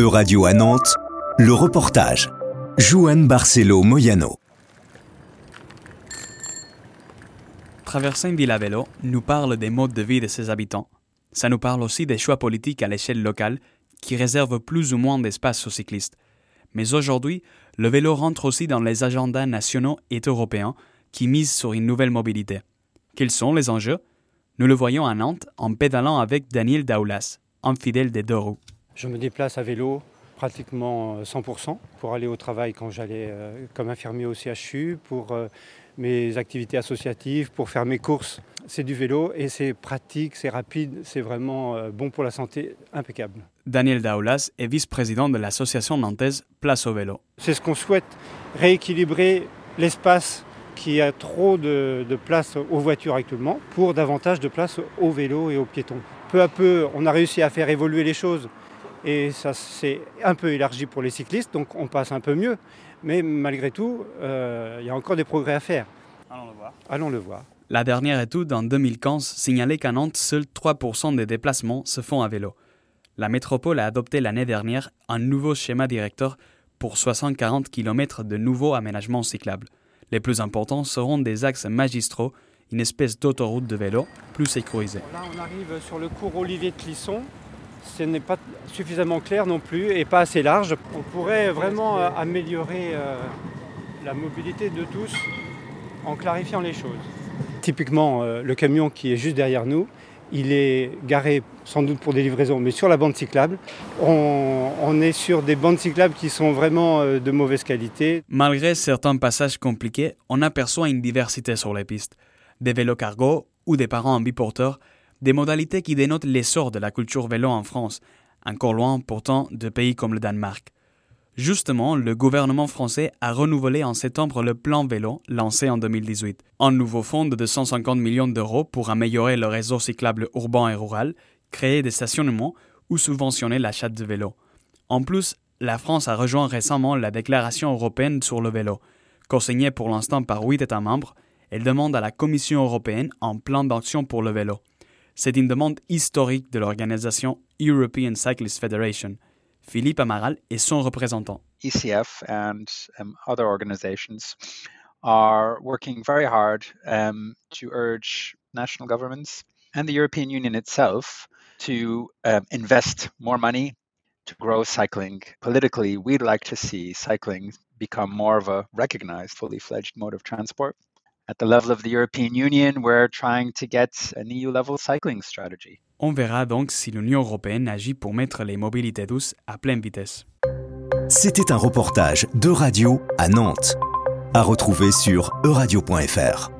E-Radio à Nantes, le reportage. Juan Barcelo Moyano. À vélo nous parle des modes de vie de ses habitants. Ça nous parle aussi des choix politiques à l'échelle locale qui réservent plus ou moins d'espace aux cyclistes. Mais aujourd'hui, le vélo rentre aussi dans les agendas nationaux et européens qui misent sur une nouvelle mobilité. Quels sont les enjeux? Nous le voyons à Nantes en pédalant avec Daniel Daoulas, un fidèle des deux roues. Je me déplace à vélo pratiquement 100% pour aller au travail quand j'allais euh, comme infirmier au CHU, pour euh, mes activités associatives, pour faire mes courses. C'est du vélo et c'est pratique, c'est rapide, c'est vraiment euh, bon pour la santé, impeccable. Daniel Daoulas est vice-président de l'association nantaise Place au vélo. C'est ce qu'on souhaite, rééquilibrer l'espace qui a trop de, de place aux voitures actuellement pour davantage de place aux vélos et aux piétons. Peu à peu, on a réussi à faire évoluer les choses et ça s'est un peu élargi pour les cyclistes, donc on passe un peu mieux. Mais malgré tout, euh, il y a encore des progrès à faire. Allons le voir. Allons le voir. La dernière étude en 2015 signalait qu'à Nantes, seuls 3% des déplacements se font à vélo. La métropole a adopté l'année dernière un nouveau schéma directeur pour 60-40 km de nouveaux aménagements cyclables. Les plus importants seront des axes magistraux, une espèce d'autoroute de vélo plus sécurisée. Là, on arrive sur le cours Olivier de Clisson. Ce n'est pas suffisamment clair non plus et pas assez large. On pourrait vraiment euh, améliorer euh, la mobilité de tous en clarifiant les choses. Typiquement, euh, le camion qui est juste derrière nous, il est garé sans doute pour des livraisons, mais sur la bande cyclable. On, est sur des bandes cyclables qui sont vraiment de mauvaise qualité. Malgré certains passages compliqués, on aperçoit une diversité sur les pistes. Des vélos cargo ou des parents en biporteur, des modalités qui dénotent l'essor de la culture vélo en France, encore loin pourtant de pays comme le Danemark. Justement, le gouvernement français a renouvelé en septembre le plan vélo lancé en 2018. Un nouveau fonds de 250 millions d'euros pour améliorer le réseau cyclable urbain et rural, créer des stationnements ou subventionner l'achat de vélos. En plus, la France a rejoint récemment la Déclaration européenne sur le vélo. Co-signée pour l'instant par huit États membres, elle demande à la Commission européenne un plan d'action pour le vélo. C'est une demande historique de l'organisation European Cyclist Federation. Philippe Amaral est son représentant. ECF and um, other organizations are working very hard um, to urge national governments and the European Union itself to um, invest more money to grow cycling. Politically, we'd like to see cycling become more of a recognized, fully fledged mode of transport. At the level of the European Union, we're trying to get an EU level cycling strategy. On verra donc si l'Union européenne agit pour mettre les mobilités douces à pleine vitesse. C'était un reportage de radio à Nantes. À retrouver sur euradio.fr.